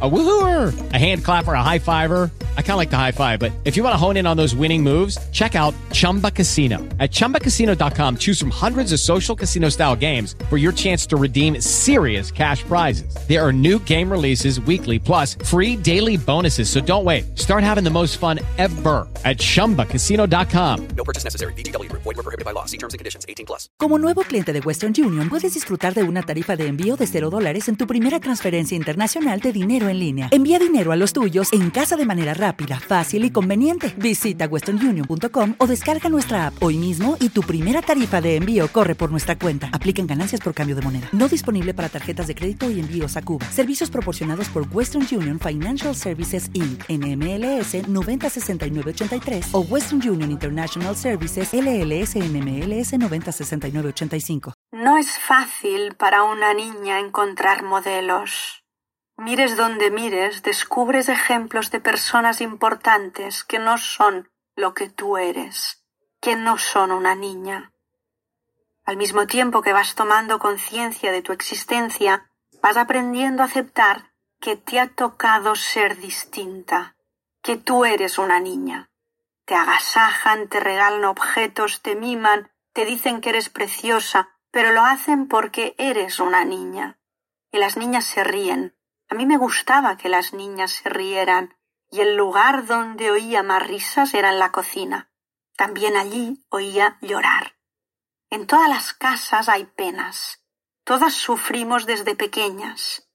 A woohooer, a hand clapper, a high fiver. I kind of like the high five, but if you want to hone in on those winning moves, check out Chumba Casino. At ChumbaCasino.com, choose from hundreds of social casino style games for your chance to redeem serious cash prizes. There are new game releases weekly, plus free daily bonuses. So don't wait. Start having the most fun ever at ChumbaCasino.com. No purchase necessary. BGW. Void were prohibited by law. See terms and conditions. 18 plus. Como nuevo cliente de Western Union, puedes disfrutar de una tarifa de envío de 0 dólares en tu primera transferencia internacional de dinero en línea. Envía dinero a los tuyos en casa de manera rápida, fácil y conveniente. Visita westernunion.com o descarga nuestra app hoy mismo y tu primera tarifa de envío corre por nuestra cuenta. Aplican ganancias por cambio de moneda. No disponible para tarjetas de crédito y envíos a Cuba. Servicios proporcionados por Western Union Financial Services Inc. NMLS 906983 o Western Union International Services LLS NMLS 906985. No es fácil para una niña encontrar modelos. Mires donde mires, descubres ejemplos de personas importantes que no son lo que tú eres, que no son una niña. Al mismo tiempo que vas tomando conciencia de tu existencia, vas aprendiendo a aceptar que te ha tocado ser distinta, que tú eres una niña. Te agasajan, te regalan objetos, te miman, te dicen que eres preciosa, pero lo hacen porque eres una niña. Y las niñas se ríen, a mí me gustaba que las niñas se rieran, y el lugar donde oía más risas era en la cocina. También allí oía llorar. En todas las casas hay penas. Todas sufrimos desde pequeñas.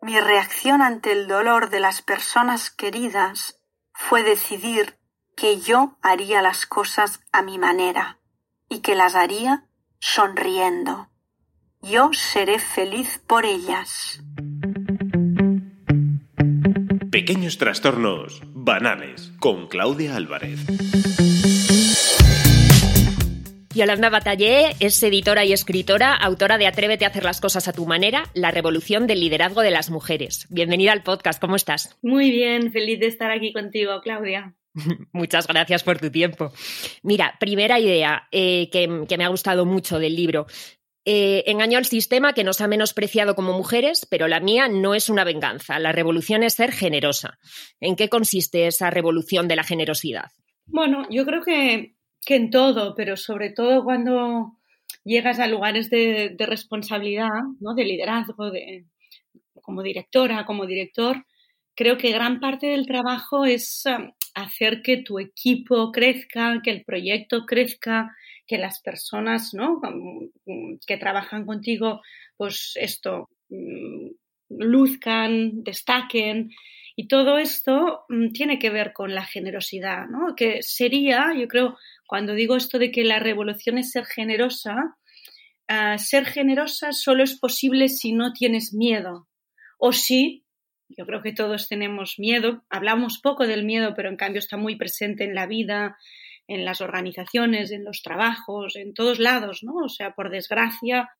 Mi reacción ante el dolor de las personas queridas fue decidir que yo haría las cosas a mi manera y que las haría sonriendo. Yo seré feliz por ellas. Pequeños trastornos banales con Claudia Álvarez. Yolanda Batallé es editora y escritora, autora de Atrévete a hacer las cosas a tu manera, la revolución del liderazgo de las mujeres. Bienvenida al podcast, ¿cómo estás? Muy bien, feliz de estar aquí contigo, Claudia. Muchas gracias por tu tiempo. Mira, primera idea eh, que, que me ha gustado mucho del libro. Eh, engaño al sistema que nos ha menospreciado como mujeres, pero la mía no es una venganza. La revolución es ser generosa. ¿En qué consiste esa revolución de la generosidad? Bueno, yo creo que, que en todo, pero sobre todo cuando llegas a lugares de, de responsabilidad, ¿no? de liderazgo, de, como directora, como director, creo que gran parte del trabajo es um, hacer que tu equipo crezca, que el proyecto crezca, que las personas ¿no? que trabajan contigo, pues esto, mm, luzcan, destaquen. Y todo esto mm, tiene que ver con la generosidad, ¿no? Que sería, yo creo, cuando digo esto de que la revolución es ser generosa, uh, ser generosa solo es posible si no tienes miedo. O si, yo creo que todos tenemos miedo, hablamos poco del miedo, pero en cambio está muy presente en la vida, en las organizaciones, en los trabajos, en todos lados, ¿no? O sea, por desgracia,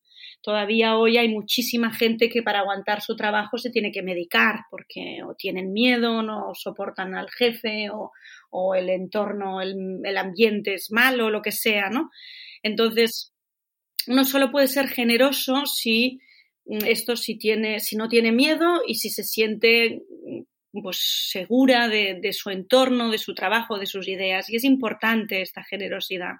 todavía hoy hay muchísima gente que para aguantar su trabajo se tiene que medicar porque o tienen miedo, no soportan al jefe o, el entorno, el, ambiente es malo, lo que sea, ¿no? Entonces, uno solo puede ser generoso si esto si tiene, si no tiene miedo y si se siente pues segura de, su entorno, de su trabajo, de sus ideas. Y es importante esta generosidad.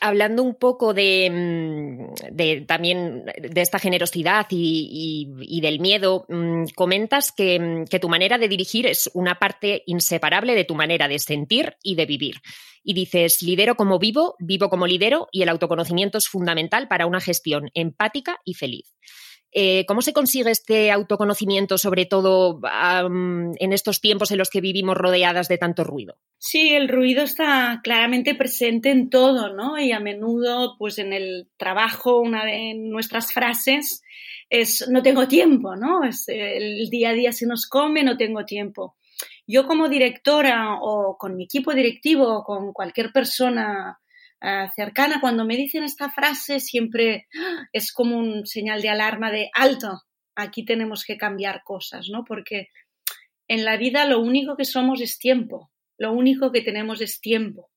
Hablando un poco de, mm, también de esta generosidad y, del miedo, mm, comentas mm, que, tu manera de dirigir es una parte inseparable de tu manera de sentir y de vivir. Y dices, lidero como vivo, vivo como lidero y el autoconocimiento es fundamental para una gestión empática y feliz. Eh, ¿Cómo se consigue este autoconocimiento, sobre todo en estos tiempos en los que vivimos rodeadas de tanto ruido? Sí, el ruido está claramente presente en todo, ¿no? Y a menudo, pues en el trabajo, una de nuestras frases es no tengo tiempo, ¿no? Es, el día a día se nos come, no tengo tiempo. Yo como directora o con mi equipo directivo o con cualquier persona uh, cercana, cuando me dicen esta frase siempre ¡ah! es como un señal de alarma de alto, aquí tenemos que cambiar cosas, ¿no? Porque en la vida lo único que somos es tiempo, lo único que tenemos es tiempo.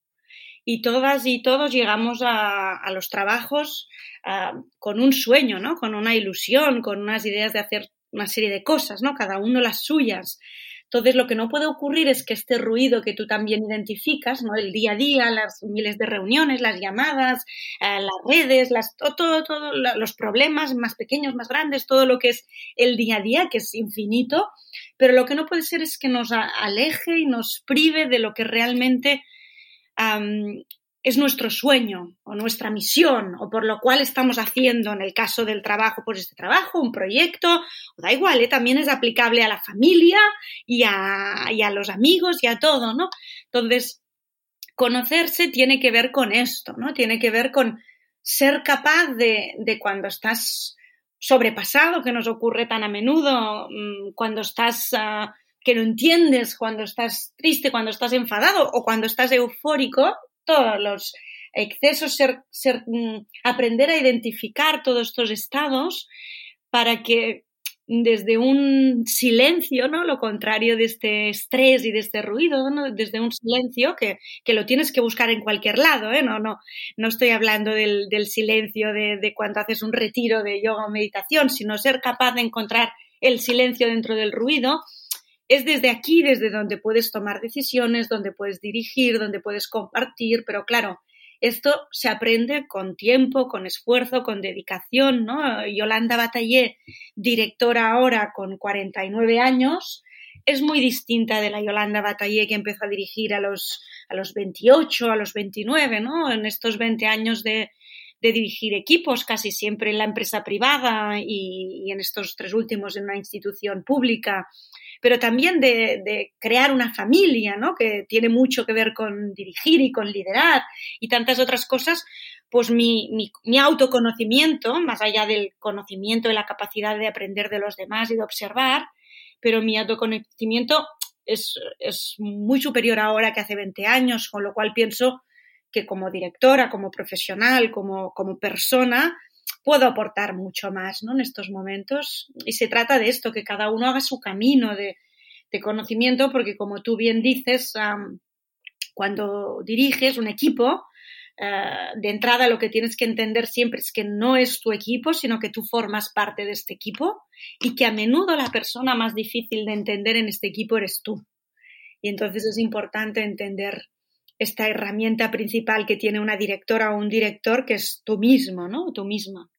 y todas y todos llegamos a, los trabajos con un sueño, ¿no? Con una ilusión, con unas ideas de hacer una serie de cosas, ¿no? Cada uno las suyas. Entonces, lo que no puede ocurrir es que este ruido que tú también identificas, ¿no? El día a día, las miles de reuniones, las llamadas, eh, las redes, las, todo, los problemas más pequeños, más grandes, todo lo que es el día a día, que es infinito, pero lo que no puede ser es que nos aleje y nos prive de lo que realmente es nuestro sueño o nuestra misión o por lo cual estamos haciendo en el caso del trabajo, pues este trabajo, un proyecto, da igual, ¿eh? también es aplicable a la familia y a, y a los amigos y a todo, ¿no? Entonces, conocerse tiene que ver con esto, ¿no? Tiene que ver con ser capaz de, de cuando estás sobrepasado, que nos ocurre tan a menudo, mm, cuando estás... Uh, que no entiendes cuando estás triste, cuando estás enfadado o cuando estás eufórico, todos los excesos, ser, mm, aprender a identificar todos estos estados para que desde un silencio, ¿no? Lo contrario de este estrés y de este ruido. Desde un silencio que, que lo tienes que buscar en cualquier lado, ¿eh? No, no, no estoy hablando del, silencio de cuando haces un retiro de yoga o meditación, sino ser capaz de encontrar el silencio dentro del ruido es desde aquí, desde donde puedes tomar decisiones, donde puedes dirigir, donde puedes compartir, pero claro, esto se aprende con tiempo, con esfuerzo, con dedicación, ¿no? Yolanda Batallé, directora ahora con 49 años, es muy distinta de la Yolanda Batallé que empezó a dirigir a los, a los 28, a los 29, ¿no? En estos 20 años de, de dirigir equipos, casi siempre en la empresa privada y, y en estos tres últimos en una institución pública pero también de, de, crear una familia, ¿no? Que tiene mucho que ver con dirigir y con liderar y tantas otras cosas, pues mi, mi, mi autoconocimiento, más allá del conocimiento y la capacidad de aprender de los demás y de observar, pero mi autoconocimiento es, es muy superior ahora que hace 20 años, con lo cual pienso que como directora, como profesional, como, como persona, puedo aportar mucho más ¿no? en estos momentos. Y se trata de esto, que cada uno haga su camino de, de conocimiento, porque como tú bien dices, cuando diriges un equipo, uh, de entrada lo que tienes que entender siempre es que no es tu equipo, sino que tú formas parte de este equipo y que a menudo la persona más difícil de entender en este equipo eres tú. Y entonces es importante entender esta herramienta principal que tiene una directora o un director, que es tú mismo, ¿no? Tú misma.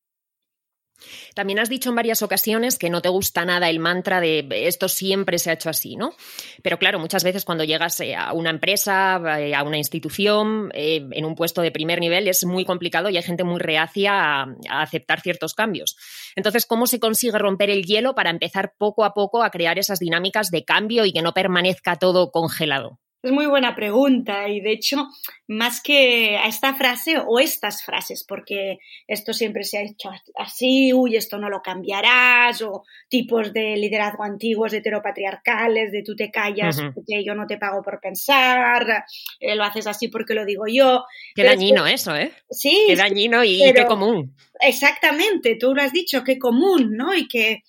También has dicho en varias ocasiones que no te gusta nada el mantra de esto siempre se ha hecho así, ¿no? Pero claro, muchas veces cuando llegas eh, a una empresa, eh, a una institución, eh, en un puesto de primer nivel, es muy complicado y hay gente muy reacia a, a, aceptar ciertos cambios. Entonces, ¿cómo se consigue romper el hielo para empezar poco a poco a crear esas dinámicas de cambio y que no permanezca todo congelado? Es muy buena pregunta y de hecho, más que a esta frase o estas frases, porque esto siempre se ha hecho así, uy, esto no lo cambiarás, o tipos de liderazgo antiguos, heteropatriarcales, de tú te callas uh -huh. porque yo no te pago por pensar, eh, lo haces así porque lo digo yo. Qué dañino es que, eso, ¿eh? Sí. Qué dañino y pero, qué común. Exactamente, tú lo has dicho, qué común, ¿no? Y que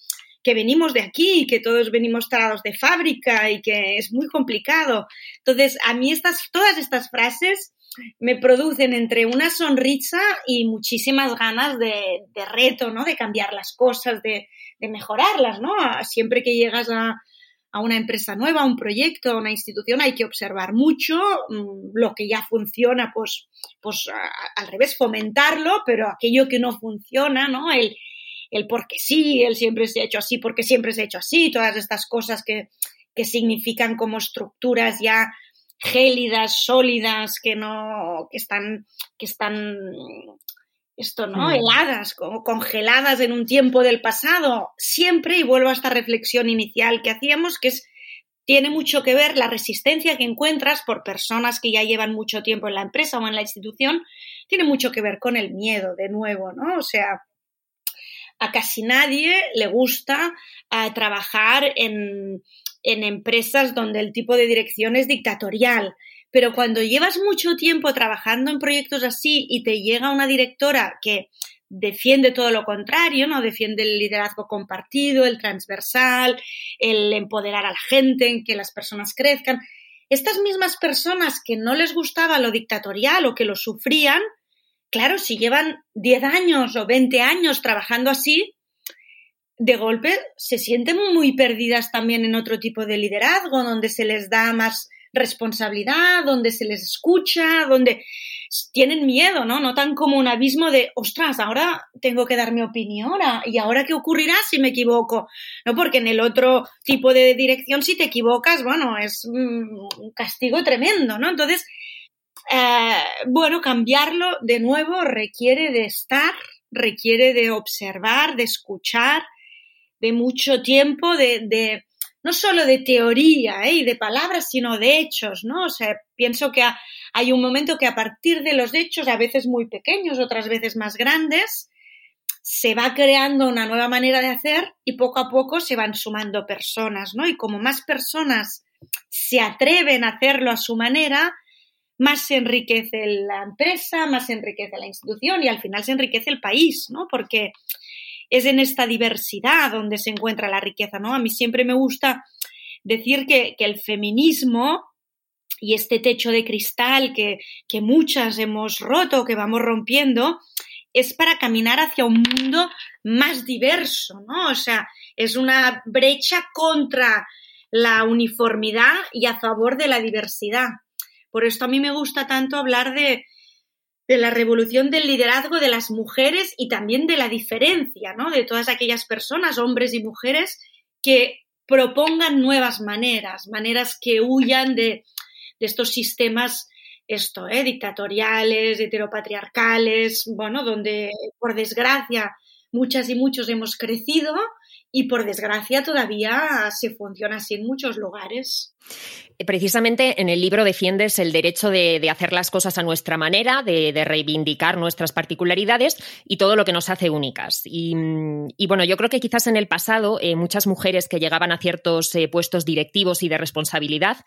que venimos de aquí, que todos venimos talados de fábrica y que es muy complicado. Entonces, a mí estas, todas estas frases me producen entre una sonrisa y muchísimas ganas de, de reto, ¿no? De cambiar las cosas, de, de mejorarlas, ¿no? Siempre que llegas a, a una empresa nueva, a un proyecto, a una institución, hay que observar mucho mmm, lo que ya funciona, pues, pues al revés, fomentarlo, pero aquello que no funciona, ¿no? El, el porque sí, él siempre se ha hecho así, porque siempre se ha hecho así, todas estas cosas que, que significan como estructuras ya gélidas, sólidas, que no, que están, que están, esto, ¿no? Mm. Heladas, como congeladas en un tiempo del pasado. Siempre, y vuelvo a esta reflexión inicial que hacíamos, que es, tiene mucho que ver la resistencia que encuentras por personas que ya llevan mucho tiempo en la empresa o en la institución, tiene mucho que ver con el miedo, de nuevo, ¿no? O sea, a casi nadie le gusta uh, trabajar en, en empresas donde el tipo de dirección es dictatorial. Pero cuando llevas mucho tiempo trabajando en proyectos así y te llega una directora que defiende todo lo contrario, ¿no? Defiende el liderazgo compartido, el transversal, el empoderar a la gente, en que las personas crezcan. estas mismas personas que no les gustaba lo dictatorial o que lo sufrían, claro, si llevan 10 años o 20 años trabajando así, de golpe se sienten muy perdidas también en otro tipo de liderazgo, donde se les da más responsabilidad, donde se les escucha, donde tienen miedo, ¿no? Notan como un abismo de, ostras, ahora tengo que dar mi opinión, ¿y ahora qué ocurrirá si me equivoco? No, porque en el otro tipo de dirección, si te equivocas, bueno, es un castigo tremendo, ¿no? Entonces, eh, bueno, cambiarlo de nuevo requiere de estar, requiere de observar, de escuchar, de mucho tiempo, de, de no solo de teoría ¿eh? y de palabras, sino de hechos, ¿no? O sea, pienso que hay un momento que a partir de los hechos, a veces muy pequeños, otras veces más grandes, se va creando una nueva manera de hacer y poco a poco se van sumando personas, ¿no? Y como más personas se atreven a hacerlo a su manera, más se enriquece la empresa, más se enriquece la institución y al final se enriquece el país, ¿no? Porque es en esta diversidad donde se encuentra la riqueza, ¿no? A mí siempre me gusta decir que, el feminismo y este techo de cristal que, que muchas hemos roto, que vamos rompiendo, es para caminar hacia un mundo más diverso, ¿no? O sea, es una brecha contra la uniformidad y a favor de la diversidad. Por esto a mí me gusta tanto hablar de, de la revolución del liderazgo de las mujeres y también de la diferencia, ¿no? De todas aquellas personas, hombres y mujeres, que propongan nuevas maneras, maneras que huyan de, estos sistemas esto, ¿eh? dictatoriales, heteropatriarcales, bueno, donde por desgracia muchas y muchos hemos crecido y por desgracia todavía se funciona así en muchos lugares. Precisamente en el libro defiendes el derecho de, hacer las cosas a nuestra manera, de, reivindicar nuestras particularidades y todo lo que nos hace únicas. Y, bueno, yo creo que quizás en el pasado eh, muchas mujeres que llegaban a ciertos eh, puestos directivos y de responsabilidad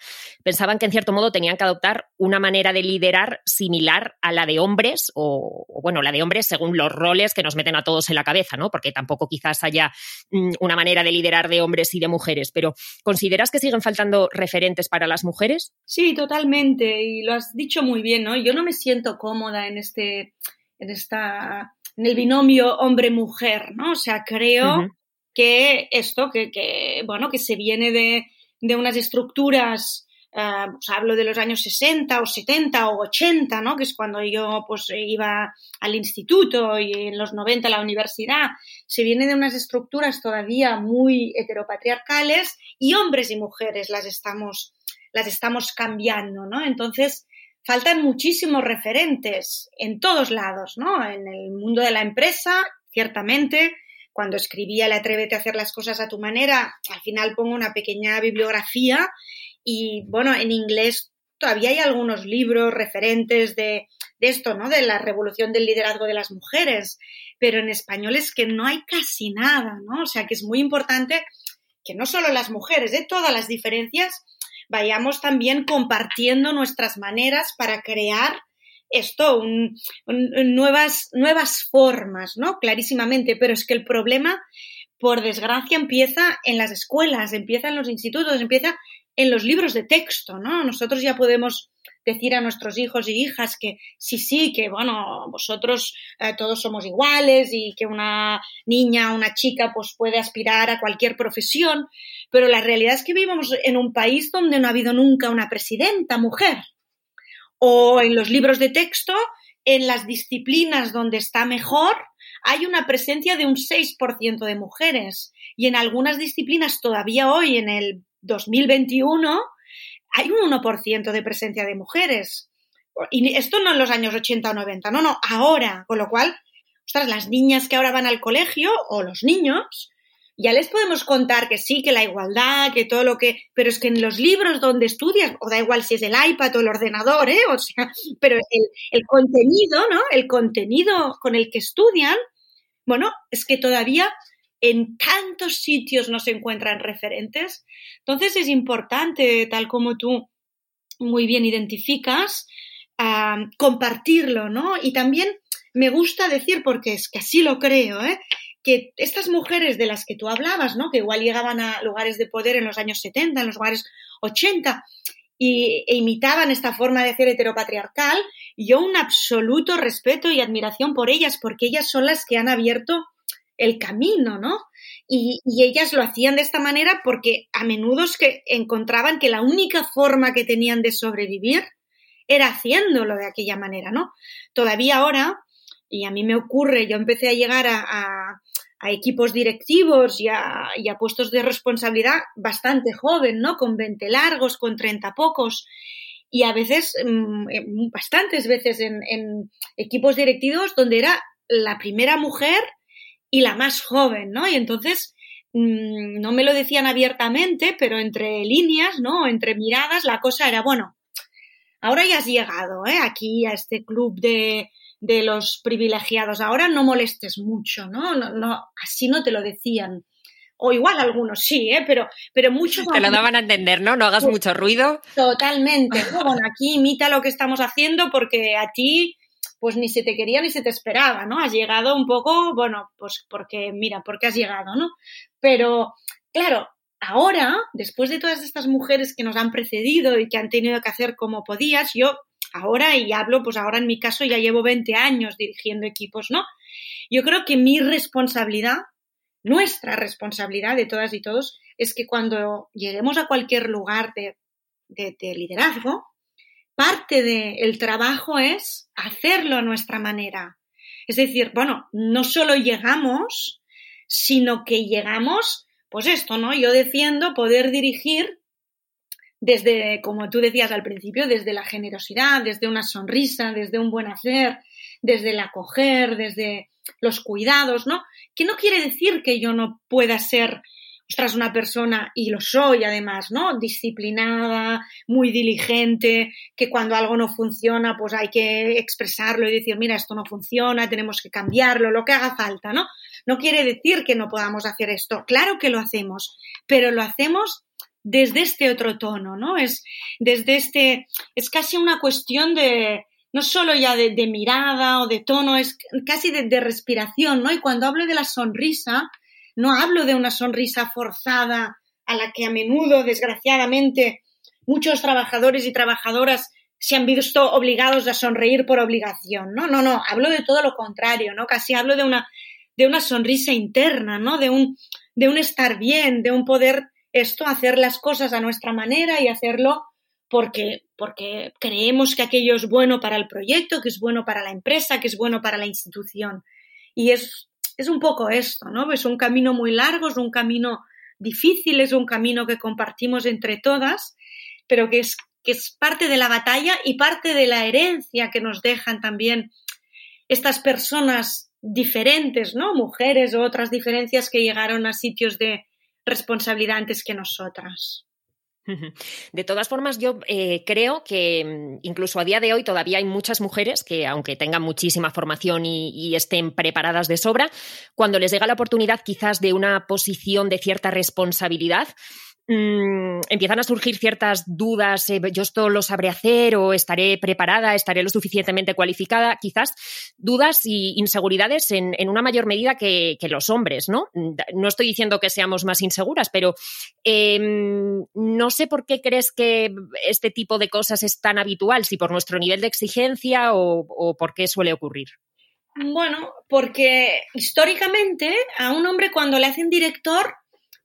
pensaban que en cierto modo tenían que adoptar una manera de liderar similar a la de hombres o, bueno, la de hombres según los roles que nos meten a todos en la cabeza, ¿no? Porque tampoco quizás haya mm, una manera de liderar de hombres y de mujeres, pero ¿consideras que siguen faltando referentes para las mujeres? Sí, totalmente. Y lo has dicho muy bien, ¿no? Yo no me siento cómoda en este, en esta, en el binomio hombre-mujer, ¿no? O sea, creo que esto, que, bueno, que se viene de, de unas estructuras Uh, hablo de los años 60 o 70 o 80, ¿no? que es cuando yo pues, iba al instituto y en los 90 a la universidad, se viene de unas estructuras todavía muy heteropatriarcales y hombres y mujeres las estamos, las estamos cambiando, ¿no? Entonces, faltan muchísimos referentes en todos lados, ¿no? En el mundo de la empresa, ciertamente, cuando escribía el Atrévete a hacer las cosas a tu manera, al final pongo una pequeña bibliografía y bueno, en inglés todavía hay algunos libros referentes de, esto, ¿no? De la revolución del liderazgo de las mujeres, pero en español es que no hay casi nada, ¿no? O sea que es muy importante que no solo las mujeres, de todas las diferencias, vayamos también compartiendo nuestras maneras para crear esto, nuevas, nuevas formas, ¿no? Clarísimamente, pero es que el problema, por desgracia, empieza en las escuelas, empieza en los institutos, empieza en los libros de texto, ¿no? Nosotros ya podemos decir a nuestros hijos y hijas que sí, sí, que bueno, vosotros eh, todos somos iguales y que una niña, una chica, pues puede aspirar a cualquier profesión, pero la realidad es que vivimos en un país donde no ha habido nunca una presidenta mujer. O en los libros de texto, en las disciplinas donde está mejor, hay una presencia de un 6% de mujeres. Y en algunas disciplinas todavía hoy, en el 2021 hay un 1% de presencia de mujeres. Y esto no en los años 80 o 90, no, no, ahora. Con lo cual, ostras, las niñas que ahora van al colegio o los niños, ya les podemos contar que sí, que la igualdad, que todo lo que. Pero es que en los libros donde estudias, o da igual si es el iPad o el ordenador, ¿eh? O sea, pero el, el contenido, ¿no? El contenido con el que estudian, bueno, es que todavía en tantos sitios no se encuentran referentes. Entonces es importante, tal como tú muy bien identificas, compartirlo, ¿no? Y también me gusta decir, porque es que así lo creo, ¿eh? que estas mujeres de las que tú hablabas, ¿no? Que igual llegaban a lugares de poder en los años 70, en los lugares 80, y, e imitaban esta forma de hacer heteropatriarcal, yo un absoluto respeto y admiración por ellas, porque ellas son las que han abierto el camino, ¿no? Y, ellas lo hacían de esta manera porque a menudo es que encontraban que la única forma que tenían de sobrevivir era haciéndolo de aquella manera, ¿no? Todavía ahora, y a mí me ocurre, yo empecé a llegar a, equipos directivos y a, puestos de responsabilidad bastante joven, ¿no? Con 20 largos, con 30 pocos. Y a veces, mm, bastantes veces en equipos directivos donde era la primera mujer y la más joven, ¿no? Y entonces mmm, no me lo decían abiertamente, pero entre líneas, ¿no? Entre miradas, la cosa era, bueno, ahora ya has llegado, ¿eh? Aquí a este club de, de los privilegiados, ahora no molestes mucho, ¿no? No, no así no te lo decían. O igual algunos sí, ¿eh? pero, pero muchos... Te lo daban a entender, ¿no? No hagas mucho ruido. Totalmente. Bueno, aquí imita lo que estamos haciendo porque a ti pues ni se te quería ni se te esperaba, ¿no? Has llegado un poco, bueno, pues porque, mira, porque has llegado, ¿no? Pero, claro, ahora, después de todas estas mujeres que nos han precedido y que han tenido que hacer como podías, yo ahora, y hablo, pues ahora en mi caso ya llevo 20 años dirigiendo equipos, ¿no? Yo creo que mi responsabilidad, nuestra responsabilidad de todas y todos, es que cuando lleguemos a cualquier lugar de, de, de liderazgo, parte del trabajo es hacerlo a nuestra manera. Es decir, bueno, no solo llegamos, sino que llegamos, pues esto, ¿no? Yo defiendo poder dirigir desde, como tú decías al principio, desde la generosidad, desde una sonrisa, desde un buen hacer, desde el acoger, desde los cuidados, ¿no? Que no quiere decir que yo no pueda ser ostras, una persona, y lo soy además, ¿no? Disciplinada, muy diligente, que cuando algo no funciona, pues hay que expresarlo y decir, mira, esto no funciona, tenemos que cambiarlo, lo que haga falta, ¿no? No quiere decir que no podamos hacer esto. Claro que lo hacemos, pero lo hacemos desde este otro tono, ¿no? Es desde este, es casi una cuestión de, no solo ya de, mirada o de tono, es casi de respiración, ¿no? Y cuando hablo de la sonrisa, no hablo de una sonrisa forzada a la que a menudo, desgraciadamente, muchos trabajadores y trabajadoras se han visto obligados a sonreír por obligación, ¿no? No, no, hablo de todo lo contrario, ¿no? Casi hablo de una, de una sonrisa interna, ¿no? De un, de un estar bien, de un poder esto, hacer las cosas a nuestra manera y hacerlo porque, porque creemos que aquello es bueno para el proyecto, que es bueno para la empresa, que es bueno para la institución. Y es es un poco esto, ¿no? Es un camino muy largo, es un camino difícil, es un camino que compartimos entre todas, pero que es, que es parte de la batalla y parte de la herencia que nos dejan también estas personas diferentes, ¿no? Mujeres o otras diferencias que llegaron a sitios de responsabilidad antes que nosotras. De todas formas, yo eh, creo que mm, incluso a día de hoy todavía hay muchas mujeres que, aunque tengan muchísima formación y, y, estén preparadas de sobra, cuando les llega la oportunidad quizás de una posición de cierta responsabilidad, mmm, empiezan a surgir ciertas dudas, eh, yo esto lo sabré hacer o estaré preparada, estaré lo suficientemente cualificada, quizás dudas y inseguridades en, una mayor medida que, los hombres, ¿no? No estoy diciendo que seamos más inseguras, pero eh, no sé por qué crees que este tipo de cosas es tan habitual, si por nuestro nivel de exigencia o por qué suele ocurrir. Bueno, porque históricamente a un hombre cuando le hacen director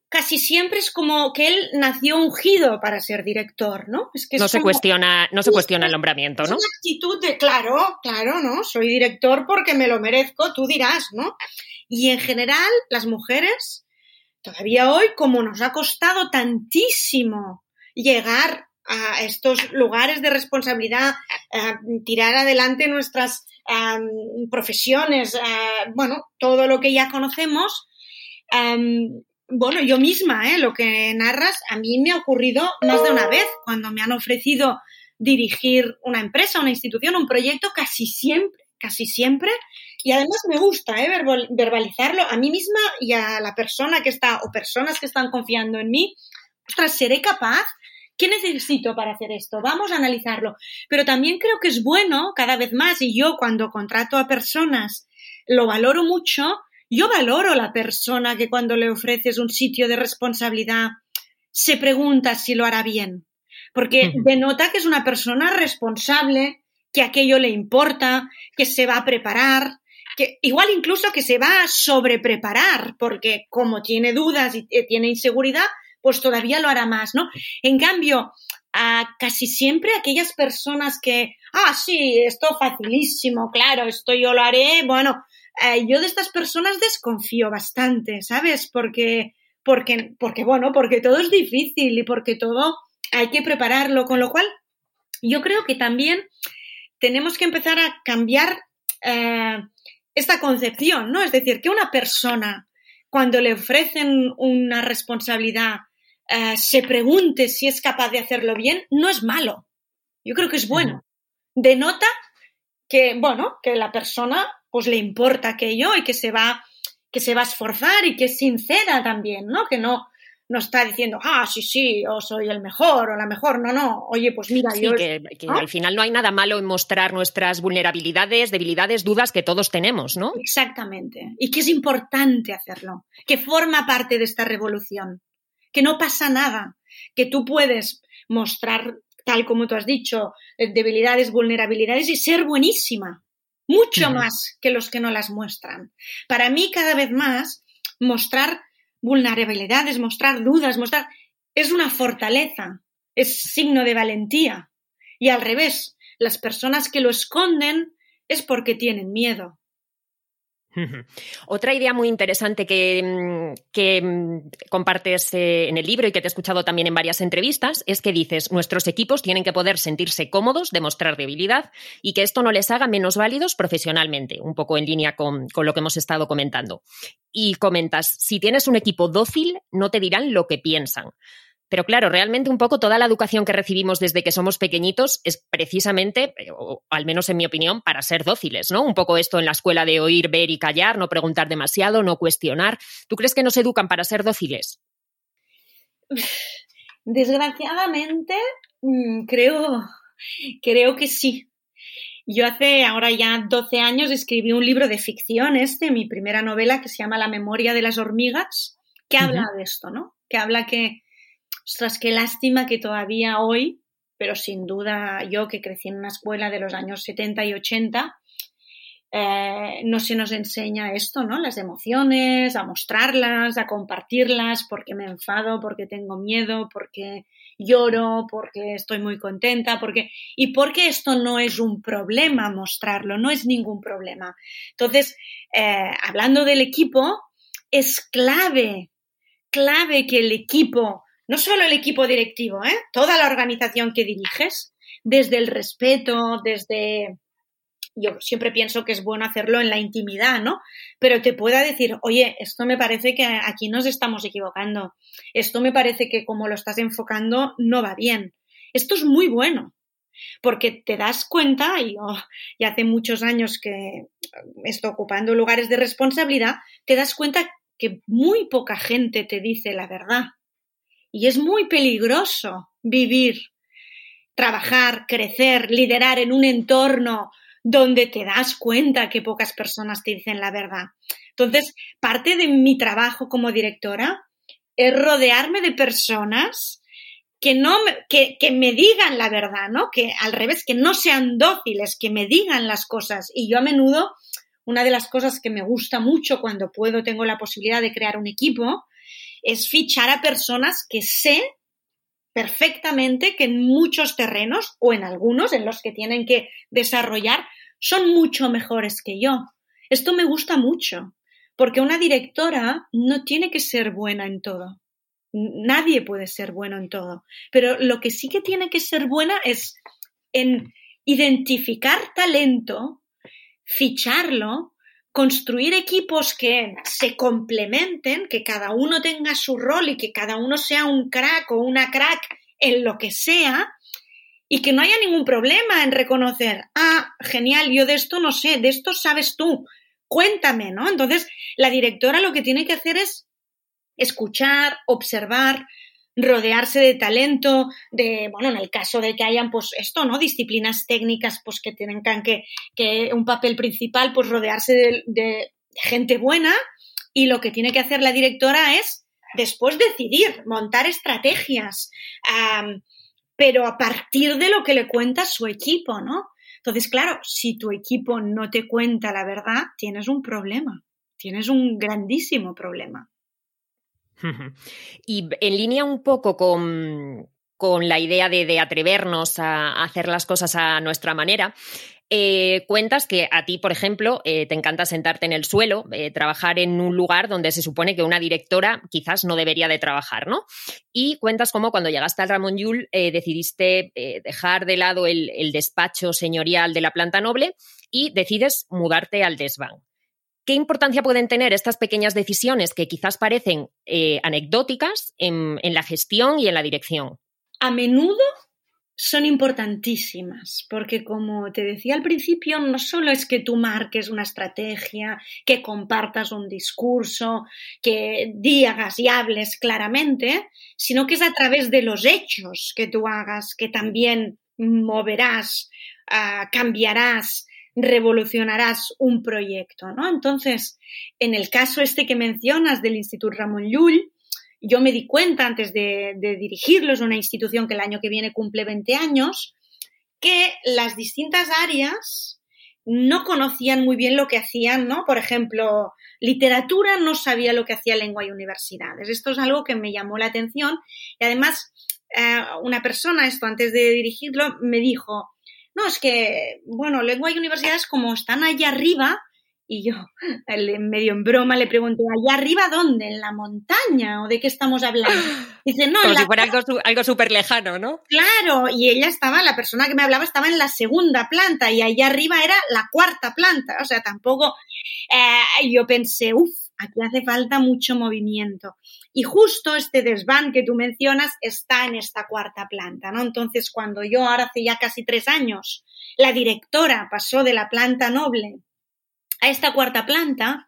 casi siempre es como que él nació ungido para ser director, ¿no? Es que es no se como, cuestiona, no se cuestiona el nombramiento, ¿no? Es una actitud de claro, claro, ¿no? Soy director porque me lo merezco, tú dirás, ¿no? Y en general, las mujeres, todavía hoy, como nos ha costado tantísimo llegar a estos lugares de responsabilidad, a tirar adelante nuestras um, profesiones, uh, bueno, todo lo que ya conocemos, um, bueno, yo misma, ¿eh? lo que narras, a mí me ha ocurrido más de una vez cuando me han ofrecido dirigir una empresa, una institución, un proyecto, casi siempre, casi siempre. Y además me gusta ¿eh? verbalizarlo a mí misma y a la persona que está o personas que están confiando en mí. Ostras, ¿seré capaz? ¿Qué necesito para hacer esto? Vamos a analizarlo. Pero también creo que es bueno cada vez más, y yo cuando contrato a personas lo valoro mucho, yo valoro la persona que cuando le ofreces un sitio de responsabilidad se pregunta si lo hará bien. porque denota que es una persona responsable, que aquello le importa, que se va a preparar, que igual incluso que se va a sobrepreparar, porque como tiene dudas y tiene inseguridad, pues todavía lo hará más, ¿no? En cambio, a casi siempre aquellas personas que, ah, sí, esto facilísimo, claro, esto yo lo haré, bueno, eh, yo de estas personas desconfío bastante, ¿sabes? Porque, porque, porque, bueno, porque todo es difícil y porque todo hay que prepararlo, con lo cual yo creo que también tenemos que empezar a cambiar eh, esta concepción, ¿no? Es decir, que una persona, cuando le ofrecen una responsabilidad, eh, se pregunte si es capaz de hacerlo bien, no es malo. Yo creo que es bueno. Denota que, bueno, que la persona pues le importa aquello y que se va, que se va a esforzar y que es sincera también, ¿no? Que no, no está diciendo, ah, sí, sí, o soy el mejor o la mejor. No, no. Oye, pues mira, yo. Que, que al final no hay nada malo en mostrar nuestras vulnerabilidades, debilidades, dudas que todos tenemos, ¿no? Exactamente. Y que es importante hacerlo, que forma parte de esta revolución que no pasa nada, que tú puedes mostrar, tal como tú has dicho, eh, debilidades, vulnerabilidades y ser buenísima, mucho más que los que no las muestran. Para mí, cada vez más, mostrar vulnerabilidades, mostrar dudas, mostrar, es una fortaleza, es signo de valentía. Y al revés, las personas que lo esconden es porque tienen miedo. Otra idea muy interesante que, mm, mm, compartes eh, en el libro y que te he escuchado también en varias entrevistas es que dices, nuestros equipos tienen que poder sentirse cómodos, demostrar debilidad y que esto no les haga menos válidos profesionalmente, un poco en línea con, con lo que hemos estado comentando. Y comentas, si tienes un equipo dócil, no te dirán lo que piensan. Pero claro, realmente un poco toda la educación que recibimos desde que somos pequeñitos es precisamente, eh, o al menos en mi opinión, para ser dóciles, ¿no? Un poco esto en la escuela de oír, ver y callar, no preguntar demasiado, no cuestionar. ¿Tú crees que nos educan para ser dóciles? Desgraciadamente, mm, creo, creo que sí. Yo hace ahora ya 12 años escribí un libro de ficción, este, mi primera novela, que se llama La memoria de las hormigas, que habla de esto, ¿no? Que habla que ostras, qué lástima que todavía hoy, pero sin duda yo que crecí en una escuela de los años 70 y 80, eh, no se nos enseña esto, ¿no? Las emociones, a mostrarlas, a compartirlas, porque me enfado, porque tengo miedo, porque lloro, porque estoy muy contenta, porque y porque esto no es un problema mostrarlo, no es ningún problema. Entonces, eh, hablando del equipo, es clave, clave que el equipo no solo el equipo directivo, ¿eh? toda la organización que diriges, desde el respeto, desde... Yo siempre pienso que es bueno hacerlo en la intimidad, ¿no? Pero te pueda decir, oye, esto me parece que aquí nos estamos equivocando, esto me parece que como lo estás enfocando no va bien. Esto es muy bueno, porque te das cuenta, y, y hace muchos años que estoy ocupando lugares de responsabilidad, te das cuenta que muy poca gente te dice la verdad. Y es muy peligroso vivir, trabajar, crecer, liderar en un entorno donde te das cuenta que pocas personas te dicen la verdad. Entonces, parte de mi trabajo como directora es rodearme de personas que no que, que, me digan la verdad, ¿no? Que al revés, que no sean dóciles, que me digan las cosas. Y yo a menudo, una de las cosas que me gusta mucho cuando puedo, tengo la posibilidad de crear un equipo, es fichar a personas que sé perfectamente que en muchos terrenos o en algunos en los que tienen que desarrollar son mucho mejores que yo. Esto me gusta mucho, porque una directora no tiene que ser buena en todo. Nadie puede ser bueno en todo. Pero lo que sí que tiene que ser buena es en identificar talento, ficharlo construir equipos que se complementen, que cada uno tenga su rol y que cada uno sea un crack o una crack en lo que sea, y que no haya ningún problema en reconocer, ah, genial, yo de esto no sé, de esto sabes tú, cuéntame, ¿no? Entonces, la directora lo que tiene que hacer es escuchar, observar, rodearse de talento, de, bueno, en el caso de que hayan, pues, esto, ¿no? Disciplinas técnicas, pues, que tienen que, que un papel principal, pues, rodearse de, gente buena y lo que tiene que hacer la directora es después decidir, montar estrategias, pero a partir de lo que le cuenta su equipo, ¿no? Entonces, claro, si tu equipo no te cuenta la verdad, tienes un problema, tienes un grandísimo problema. Y en línea un poco con, con la idea de, atrevernos a, hacer las cosas a nuestra manera. Eh, cuentas que a ti, por ejemplo, eh, te encanta sentarte en el suelo, eh, trabajar en un lugar donde se supone que una directora quizás no debería de trabajar, ¿no? Y cuentas cómo cuando llegaste al Ramón Yul decidiste dejar de lado el, el, despacho señorial de la planta noble y decides mudarte al desván. ¿Qué importancia pueden tener estas pequeñas decisiones que quizás parecen anecdóticas en la gestión y en la dirección? a menudo son importantísimas, porque como te decía al principio, no solo es que tú marques una estrategia, que compartas un discurso, que digas y hables claramente, sino que es a través de los hechos que tú hagas, que también moverás, ah, cambiarás, revolucionarás un proyecto, ¿no? Entonces, en el caso este que mencionas del Instituto Ramón Llull, yo me di cuenta antes de, dirigirlo, es una institución que el año que viene cumple 20 años, que las distintas áreas no conocían muy bien lo que hacían, ¿no? Por ejemplo, literatura no sabía lo que hacía lengua y universidades. Esto es algo que me llamó la atención y además eh, una persona, esto antes de dirigirlo, me dijo, no, es que, bueno, lengua y universidades como están allá arriba, y yo, medio en broma, le pregunté, ¿allá arriba dónde? ¿En la montaña? ¿O de qué estamos hablando? Dice, no, Como si fuera algo súper lejano, ¿no? Claro, y ella estaba, la persona que me hablaba estaba en la segunda planta y allá arriba era la cuarta planta. O sea, tampoco. Eh, yo pensé, uff, aquí hace falta mucho movimiento. Y justo este desván que tú mencionas está en esta cuarta planta, ¿no? Entonces, cuando yo ahora hace ya casi tres años, la directora pasó de la planta noble a esta cuarta planta,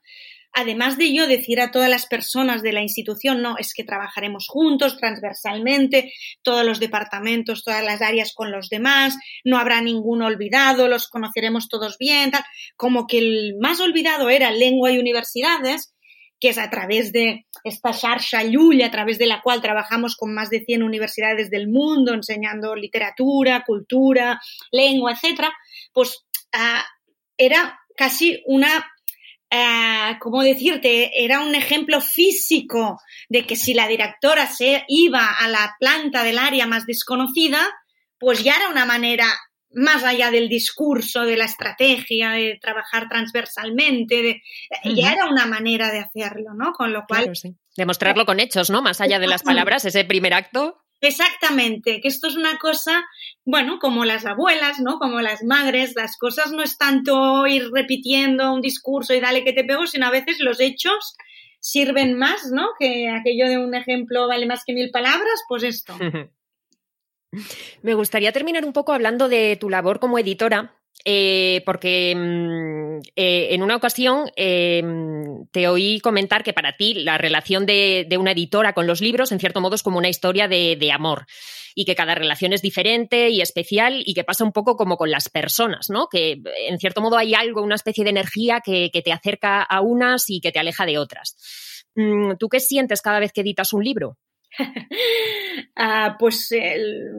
además de yo decir a todas las personas de la institución, no, es que trabajaremos juntos, transversalmente, todos los departamentos, todas las áreas con los demás, no habrá ningún olvidado, los conoceremos todos bien, tal, como que el más olvidado era lengua y universidades, que es a través de esta Sharsha Llull, a través de la cual trabajamos con más de 100 universidades del mundo, enseñando literatura, cultura, lengua, etcétera, pues ah, era casi una, eh, ¿cómo decirte? Era un ejemplo físico de que si la directora se iba a la planta del área más desconocida, pues ya era una manera más allá del discurso, de la estrategia, de trabajar transversalmente, ya era una manera de hacerlo, ¿no? Con lo cual... Demostrarlo con hechos, ¿no? Más allá de las palabras, ese primer acto. Exactamente, que esto es una cosa, bueno, como las abuelas, ¿no? Como las madres, las cosas no es tanto ir repitiendo un discurso y dale que te pego, sino a veces los hechos sirven más, ¿no? Que aquello de un ejemplo vale más que mil palabras, pues esto. Me gustaría terminar un poco hablando de tu labor como editora, eh, porque mm, eh, en una ocasión eh, te oí comentar que para ti la relación de, una editora con los libros, en cierto modo, es como una historia de, amor y que cada relación es diferente y especial y que pasa un poco como con las personas, ¿no? Que en cierto modo hay algo, una especie de energía que, te acerca a unas y que te aleja de otras. Mm, ¿Tú qué sientes cada vez que editas un libro? Ah, pues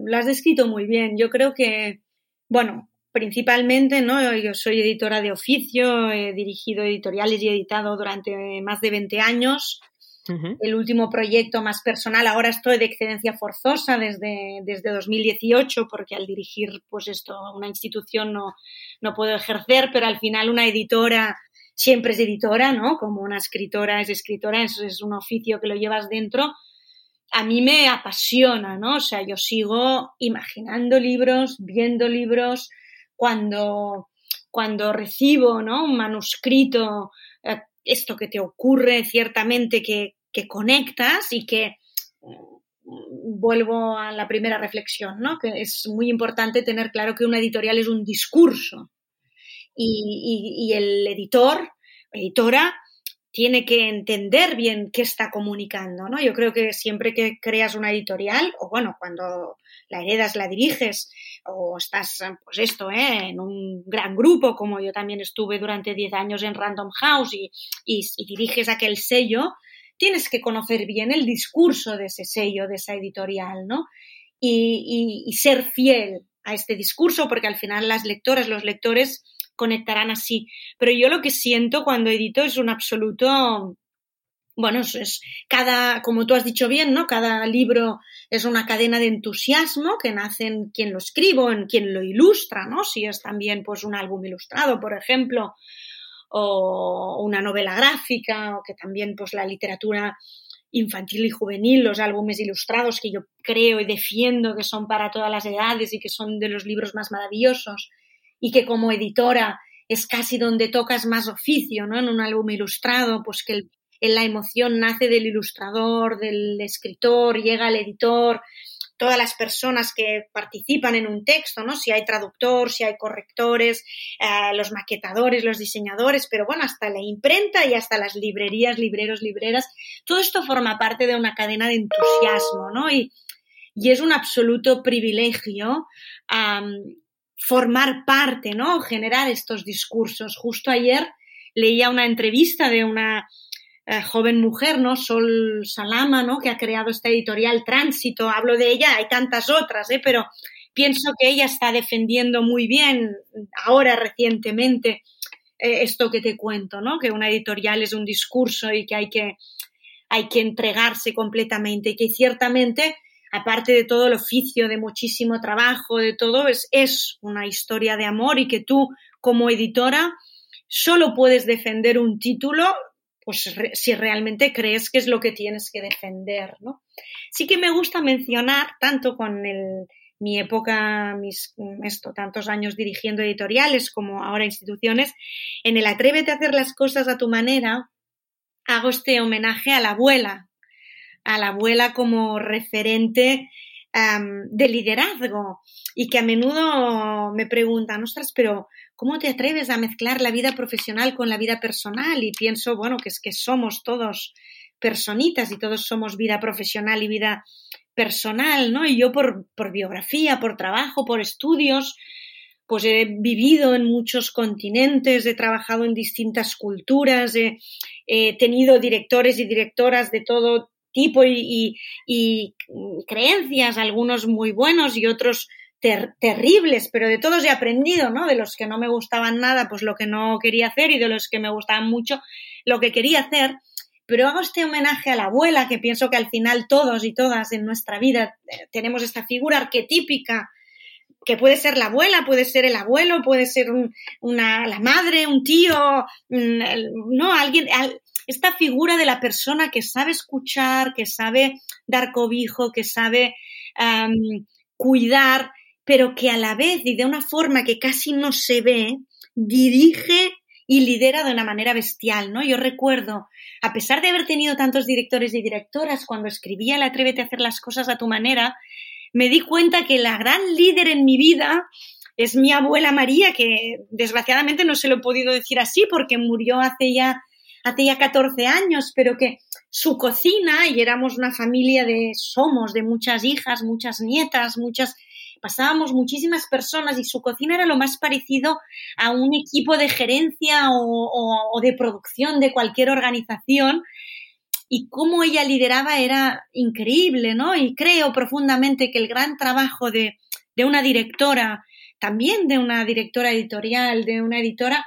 lo has descrito muy bien. Yo creo que, bueno, principalmente, ¿no? Yo soy editora de oficio, he dirigido editoriales y editado durante más de 20 años. El último proyecto más personal, ahora estoy de excedencia forzosa desde, desde 2018, porque al dirigir, pues esto, una institución no, no puedo ejercer, pero al final una editora siempre es editora, ¿no? Como una escritora es escritora, eso es un oficio que lo llevas dentro. A mí me apasiona, ¿no? O sea, yo sigo imaginando libros, viendo libros, cuando, cuando recibo ¿no? un manuscrito, eh, esto que te ocurre ciertamente que, conectas y que mm, vuelvo a la primera reflexión, ¿no? que es muy importante tener claro que una editorial es un discurso y, y el editor, editora, tiene que entender bien qué está comunicando, ¿no? Yo creo que siempre que creas una editorial, o bueno, cuando la heredas, la diriges, o estás, pues esto, ¿eh? en un gran grupo, como yo también estuve durante 10 años en Random House y, diriges aquel sello, tienes que conocer bien el discurso de ese sello, de esa editorial, ¿no? y, y, ser fiel a este discurso, porque al final las lectoras, los lectores conectarán así. Pero yo lo que siento cuando edito es un absoluto bueno, es, cada, como tú has dicho bien, ¿no? Cada libro es una cadena de entusiasmo que nace en quien lo escribe o en quien lo ilustra, ¿no? Si es también pues un álbum ilustrado, por ejemplo, o una novela gráfica, o que también pues la literatura infantil y juvenil, los álbumes ilustrados que yo creo y defiendo que son para todas las edades y que son de los libros más maravillosos y que como editora es casi donde tocas más oficio, ¿no? En un álbum ilustrado, pues que el la emoción nace del ilustrador, del escritor, llega al editor, todas las personas que participan en un texto, ¿no? Si hay traductor, si hay correctores, eh, los maquetadores, los diseñadores, pero bueno, hasta la imprenta y hasta las librerías, libreros, libreras, todo esto forma parte de una cadena de entusiasmo, ¿no? Y, y es un absoluto privilegio formar parte, ¿no? Generar estos discursos. Justo ayer leía una entrevista de una eh, joven mujer, ¿no? Sol Salama, ¿no? Que ha creado esta editorial Tránsito. Hablo de ella, hay tantas otras, ¿eh? Pero pienso que ella está defendiendo muy bien ahora recientemente eh, esto que te cuento, ¿no? Que una editorial es un discurso y que hay que, hay que entregarse completamente y que ciertamente, aparte de todo el oficio, de muchísimo trabajo, de todo, es, una historia de amor y que tú, como editora, solo puedes defender un título pues si realmente crees que es lo que tienes que defender, ¿no? Sí que me gusta mencionar, tanto con mi época, mis esto, tantos años dirigiendo editoriales como ahora instituciones, en el Atrévete a hacer las cosas a tu manera, hago este homenaje a la abuela, a la abuela como referente de liderazgo y que a menudo me preguntan, ostras, pero ¿cómo te atreves a mezclar la vida profesional con la vida personal? Y pienso, bueno, que es que somos todos personitas y todos somos vida profesional y vida personal, ¿no? Y yo por, por biografía, por trabajo, por estudios, pues he vivido en muchos continentes, he trabajado en distintas culturas, he, tenido directores y directoras de todo tipo y, y, creencias, algunos muy buenos y otros terribles, pero de todos he aprendido, ¿no? De los que no me gustaban nada, pues lo que no quería hacer y de los que me gustaban mucho, lo que quería hacer. Pero hago este homenaje a la abuela, que pienso que al final todos y todas en nuestra vida eh, tenemos esta figura arquetípica, que puede ser la abuela, puede ser el abuelo, puede ser una, la madre, un tío, no, alguien, esta figura de la persona que sabe escuchar, que sabe dar cobijo, que sabe cuidar pero que a la vez y de una forma que casi no se ve, dirige y lidera de una manera bestial, ¿no? Yo recuerdo, a pesar de haber tenido tantos directores y directoras, cuando escribía el Atrévete a hacer las cosas a tu manera, me di cuenta que la gran líder en mi vida es mi abuela María, que desgraciadamente no se lo he podido decir así porque murió hace ya, hace ya 14 años, pero que su cocina, y éramos una familia de, somos, de muchas hijas, muchas nietas, muchas pasábamos muchísimas personas y su cocina era lo más parecido a un equipo de gerencia o, de producción de cualquier organización y cómo ella lideraba era increíble, ¿no? Y creo profundamente que el gran trabajo de, una directora, también de una directora editorial, de una editora,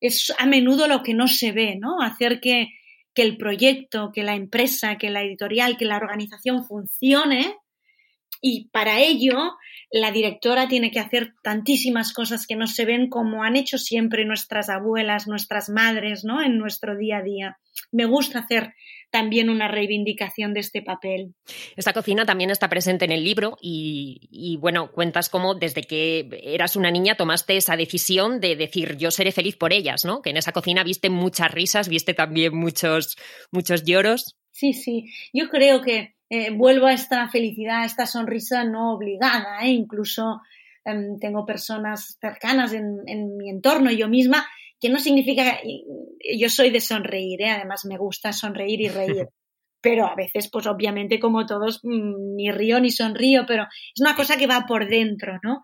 es a menudo lo que no se ve, ¿no? Hacer que, que el proyecto, que la empresa, que la editorial, que la organización funcione y para ello la directora tiene que hacer tantísimas cosas que no se ven como han hecho siempre nuestras abuelas, nuestras madres, ¿no? En nuestro día a día. Me gusta hacer también una reivindicación de este papel. Esta cocina también está presente en el libro y, bueno, cuentas cómo desde que eras una niña tomaste esa decisión de decir yo seré feliz por ellas, ¿no? Que en esa cocina viste muchas risas, viste también muchos, muchos lloros. Sí, sí, yo creo que eh, vuelvo a esta felicidad, a esta sonrisa no obligada. ¿eh? Incluso em, tengo personas cercanas en, mi entorno, yo misma, que no significa, yo soy de sonreír, ¿eh? además me gusta sonreír y reír. Pero a veces, pues obviamente, como todos, mm, ni río ni sonrío, pero es una cosa que va por dentro, ¿no?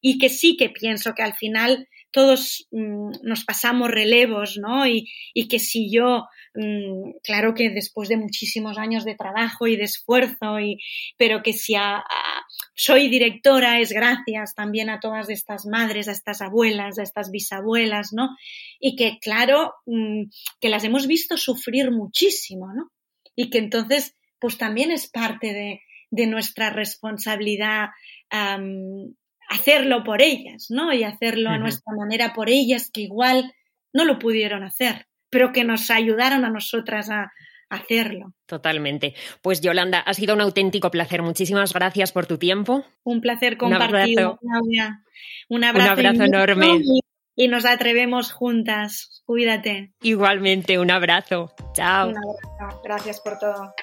Y que sí que pienso que al final todos mm, nos pasamos relevos, ¿no? Y, y que si yo Mm, claro que después de muchísimos años de trabajo y de esfuerzo, y, pero que si a, soy directora es gracias también a todas estas madres, a estas abuelas, a estas bisabuelas, ¿no? Y que, claro, mm, que las hemos visto sufrir muchísimo, ¿no? Y que entonces, pues también es parte de, de nuestra responsabilidad hacerlo por ellas, ¿no? Y hacerlo a nuestra manera por ellas, que igual no lo pudieron hacer, pero que nos ayudaron a nosotras a, hacerlo. Totalmente. Pues Yolanda, ha sido un auténtico placer. Muchísimas gracias por tu tiempo. Un placer compartido, un abrazo. Un abrazo, enorme. Y, nos atrevemos juntas. Cuídate. Igualmente, un abrazo. Chao. Un abrazo. Gracias por todo.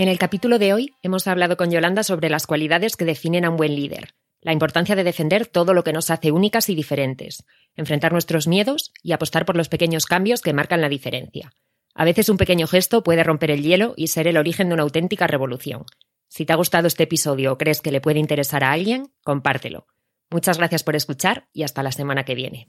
En el capítulo de hoy hemos hablado con Yolanda sobre las cualidades que definen a un buen líder, la importancia de defender todo lo que nos hace únicas y diferentes, enfrentar nuestros miedos y apostar por los pequeños cambios que marcan la diferencia. A veces un pequeño gesto puede romper el hielo y ser el origen de una auténtica revolución. Si te ha gustado este episodio o crees que le puede interesar a alguien, compártelo. Muchas gracias por escuchar y hasta la semana que viene.